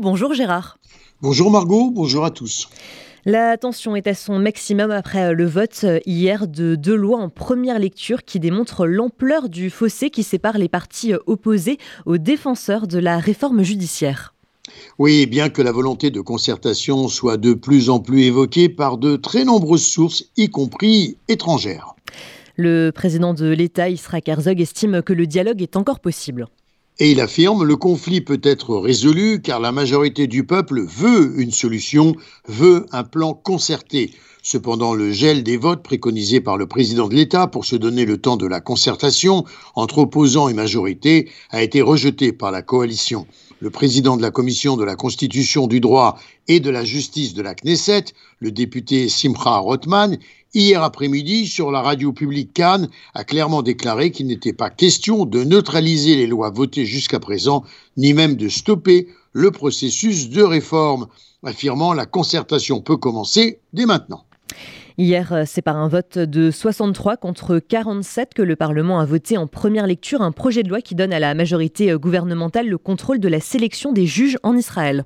Bonjour Gérard. Bonjour Margot, bonjour à tous. La tension est à son maximum après le vote hier de deux lois en première lecture qui démontrent l'ampleur du fossé qui sépare les partis opposés aux défenseurs de la réforme judiciaire. Oui, bien que la volonté de concertation soit de plus en plus évoquée par de très nombreuses sources, y compris étrangères. Le président de l'État, Israël Herzog, estime que le dialogue est encore possible. Et il affirme le conflit peut être résolu car la majorité du peuple veut une solution, veut un plan concerté. Cependant, le gel des votes préconisé par le président de l'État pour se donner le temps de la concertation entre opposants et majorité a été rejeté par la coalition. Le président de la commission de la Constitution, du droit et de la justice de la Knesset, le député Simcha Rothman, hier après-midi, sur la radio publique Cannes, a clairement déclaré qu'il n'était pas question de neutraliser les lois votées jusqu'à présent, ni même de stopper le processus de réforme, affirmant la concertation peut commencer dès maintenant. Hier, c'est par un vote de 63 contre 47 que le Parlement a voté en première lecture un projet de loi qui donne à la majorité gouvernementale le contrôle de la sélection des juges en Israël.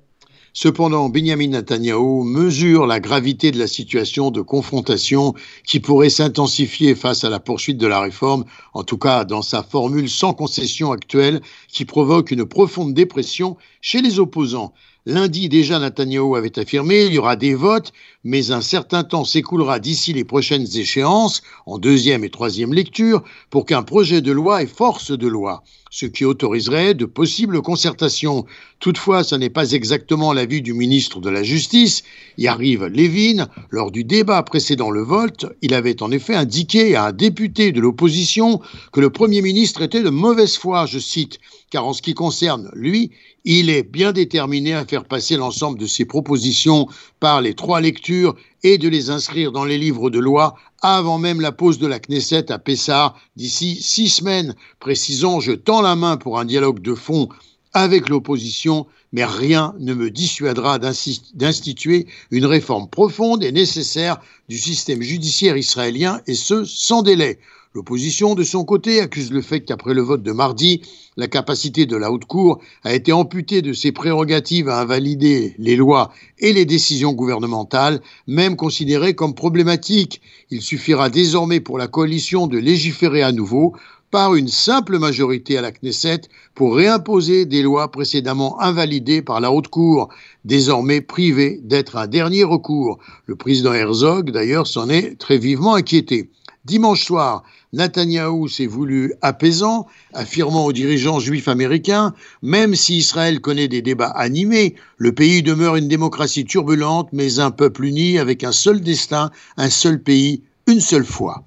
Cependant, Benjamin Netanyahu mesure la gravité de la situation de confrontation qui pourrait s'intensifier face à la poursuite de la réforme, en tout cas dans sa formule sans concession actuelle, qui provoque une profonde dépression chez les opposants. Lundi déjà, Netanyahu avait affirmé il y aura des votes, mais un certain temps s'écoulera d'ici les prochaines échéances, en deuxième et troisième lecture, pour qu'un projet de loi ait force de loi, ce qui autoriserait de possibles concertations. Toutefois, ce n'est pas exactement l'avis du ministre de la Justice. Y arrive Lévin. Lors du débat précédent le vote, il avait en effet indiqué à un député de l'opposition que le Premier ministre était de mauvaise foi, je cite, car en ce qui concerne lui, il est bien déterminé à faire passer l'ensemble de ses propositions par les trois lectures et de les inscrire dans les livres de loi avant même la pause de la Knesset à Pessah d'ici six semaines. Précisons, je tends la main pour un dialogue de fond avec l'opposition, mais rien ne me dissuadera d'instituer une réforme profonde et nécessaire du système judiciaire israélien, et ce, sans délai. L'opposition, de son côté, accuse le fait qu'après le vote de mardi, la capacité de la Haute Cour a été amputée de ses prérogatives à invalider les lois et les décisions gouvernementales, même considérées comme problématiques. Il suffira désormais pour la coalition de légiférer à nouveau par une simple majorité à la Knesset pour réimposer des lois précédemment invalidées par la Haute Cour, désormais privées d'être un dernier recours. Le président Herzog, d'ailleurs, s'en est très vivement inquiété. Dimanche soir, Netanyahou s'est voulu apaisant, affirmant aux dirigeants juifs américains Même si Israël connaît des débats animés, le pays demeure une démocratie turbulente, mais un peuple uni avec un seul destin, un seul pays, une seule foi.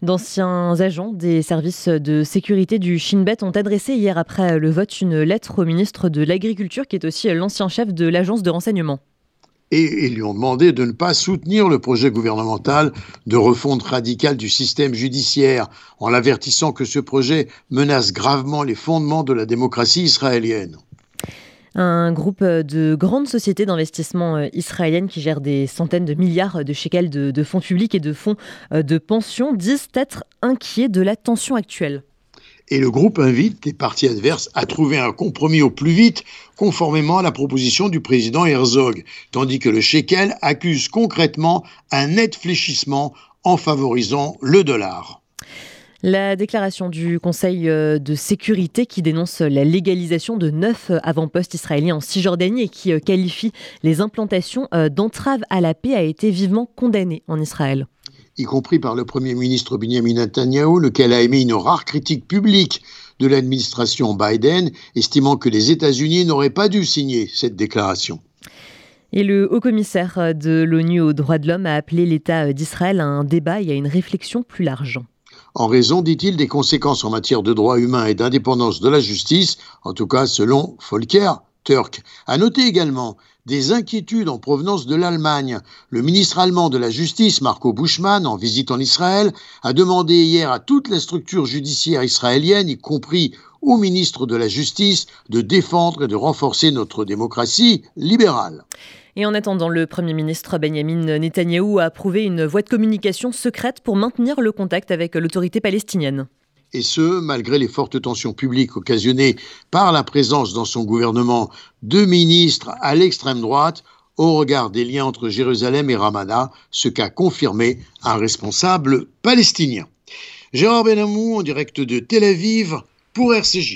D'anciens agents des services de sécurité du Shin Bet ont adressé hier après le vote une lettre au ministre de l'Agriculture, qui est aussi l'ancien chef de l'agence de renseignement et ils lui ont demandé de ne pas soutenir le projet gouvernemental de refonte radicale du système judiciaire, en l'avertissant que ce projet menace gravement les fondements de la démocratie israélienne. Un groupe de grandes sociétés d'investissement euh, israéliennes qui gèrent des centaines de milliards de shekels de, de fonds publics et de fonds euh, de pension disent être inquiets de la tension actuelle et le groupe invite les partis adverses à trouver un compromis au plus vite, conformément à la proposition du président Herzog, tandis que le shekel accuse concrètement un net fléchissement en favorisant le dollar. La déclaration du Conseil euh, de sécurité qui dénonce la légalisation de neuf avant-postes israéliens en Cisjordanie et qui euh, qualifie les implantations euh, d'entraves à la paix a été vivement condamnée en Israël y compris par le Premier ministre Benjamin Netanyahu, lequel a émis une rare critique publique de l'administration Biden, estimant que les États-Unis n'auraient pas dû signer cette déclaration. Et le haut-commissaire de l'ONU aux droits de l'homme a appelé l'État d'Israël à un débat et à une réflexion plus large. En raison, dit-il, des conséquences en matière de droits humains et d'indépendance de la justice, en tout cas selon Volker Turk. À noter également des inquiétudes en provenance de l'Allemagne. Le ministre allemand de la Justice, Marco Buschmann, en visite en Israël, a demandé hier à toutes les structures judiciaires israéliennes, y compris au ministre de la Justice, de défendre et de renforcer notre démocratie libérale. Et en attendant, le Premier ministre Benjamin Netanyahou a approuvé une voie de communication secrète pour maintenir le contact avec l'autorité palestinienne. Et ce, malgré les fortes tensions publiques occasionnées par la présence dans son gouvernement de ministres à l'extrême droite au regard des liens entre Jérusalem et Ramallah, ce qu'a confirmé un responsable palestinien. Gérard Benamou en direct de Tel Aviv pour RCJ.